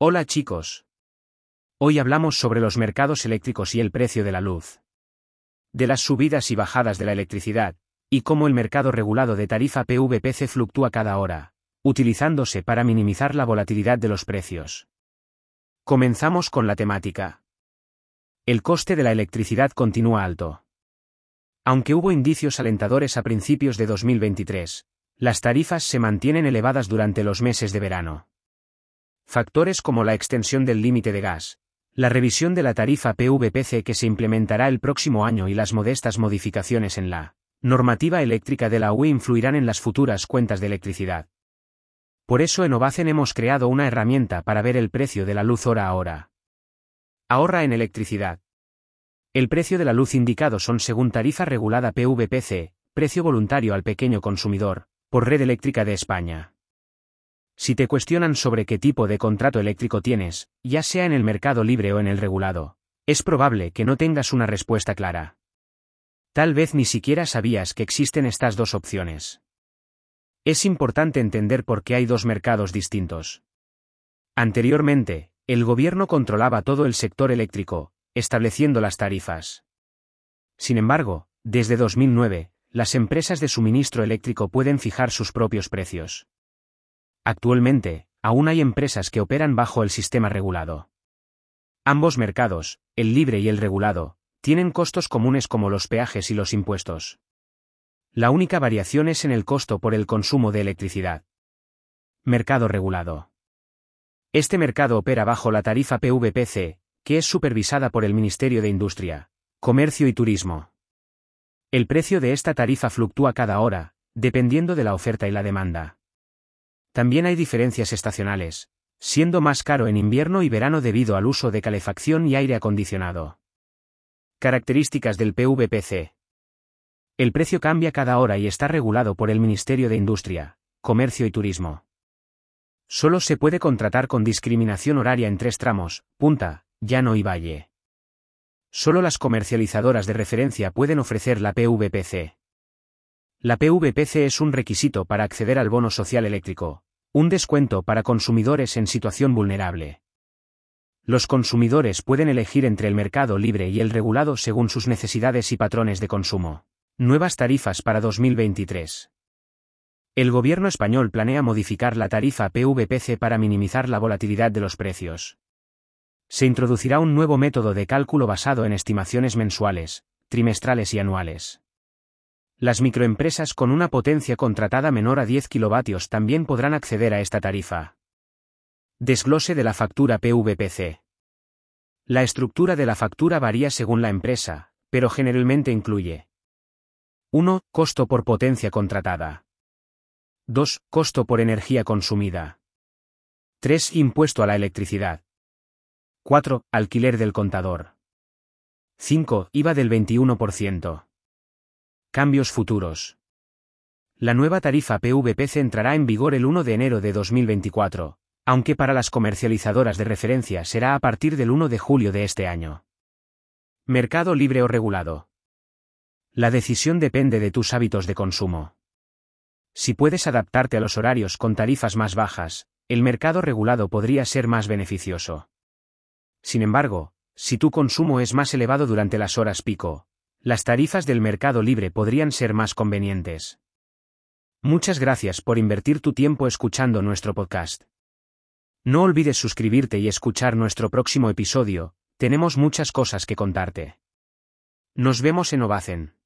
Hola chicos. Hoy hablamos sobre los mercados eléctricos y el precio de la luz. De las subidas y bajadas de la electricidad, y cómo el mercado regulado de tarifa PVPC fluctúa cada hora, utilizándose para minimizar la volatilidad de los precios. Comenzamos con la temática. El coste de la electricidad continúa alto. Aunque hubo indicios alentadores a principios de 2023, las tarifas se mantienen elevadas durante los meses de verano. Factores como la extensión del límite de gas, la revisión de la tarifa PVPC que se implementará el próximo año y las modestas modificaciones en la normativa eléctrica de la UE influirán en las futuras cuentas de electricidad. Por eso en Ovacen hemos creado una herramienta para ver el precio de la luz hora a hora. Ahorra en electricidad. El precio de la luz indicado son según tarifa regulada PVPC, precio voluntario al pequeño consumidor, por Red Eléctrica de España. Si te cuestionan sobre qué tipo de contrato eléctrico tienes, ya sea en el mercado libre o en el regulado, es probable que no tengas una respuesta clara. Tal vez ni siquiera sabías que existen estas dos opciones. Es importante entender por qué hay dos mercados distintos. Anteriormente, el gobierno controlaba todo el sector eléctrico, estableciendo las tarifas. Sin embargo, desde 2009, las empresas de suministro eléctrico pueden fijar sus propios precios. Actualmente, aún hay empresas que operan bajo el sistema regulado. Ambos mercados, el libre y el regulado, tienen costos comunes como los peajes y los impuestos. La única variación es en el costo por el consumo de electricidad. Mercado regulado. Este mercado opera bajo la tarifa PVPC, que es supervisada por el Ministerio de Industria, Comercio y Turismo. El precio de esta tarifa fluctúa cada hora, dependiendo de la oferta y la demanda. También hay diferencias estacionales, siendo más caro en invierno y verano debido al uso de calefacción y aire acondicionado. Características del PVPC. El precio cambia cada hora y está regulado por el Ministerio de Industria, Comercio y Turismo. Solo se puede contratar con discriminación horaria en tres tramos, punta, llano y valle. Solo las comercializadoras de referencia pueden ofrecer la PVPC. La PVPC es un requisito para acceder al bono social eléctrico, un descuento para consumidores en situación vulnerable. Los consumidores pueden elegir entre el mercado libre y el regulado según sus necesidades y patrones de consumo. Nuevas tarifas para 2023. El gobierno español planea modificar la tarifa PVPC para minimizar la volatilidad de los precios. Se introducirá un nuevo método de cálculo basado en estimaciones mensuales, trimestrales y anuales. Las microempresas con una potencia contratada menor a 10 kilovatios también podrán acceder a esta tarifa. Desglose de la factura PVPC. La estructura de la factura varía según la empresa, pero generalmente incluye 1. Costo por potencia contratada. 2. Costo por energía consumida. 3. Impuesto a la electricidad. 4. Alquiler del contador. 5. IVA del 21%. Cambios futuros. La nueva tarifa PVPC entrará en vigor el 1 de enero de 2024, aunque para las comercializadoras de referencia será a partir del 1 de julio de este año. Mercado libre o regulado. La decisión depende de tus hábitos de consumo. Si puedes adaptarte a los horarios con tarifas más bajas, el mercado regulado podría ser más beneficioso. Sin embargo, si tu consumo es más elevado durante las horas pico, las tarifas del mercado libre podrían ser más convenientes. Muchas gracias por invertir tu tiempo escuchando nuestro podcast. No olvides suscribirte y escuchar nuestro próximo episodio, tenemos muchas cosas que contarte. Nos vemos en Ovacen.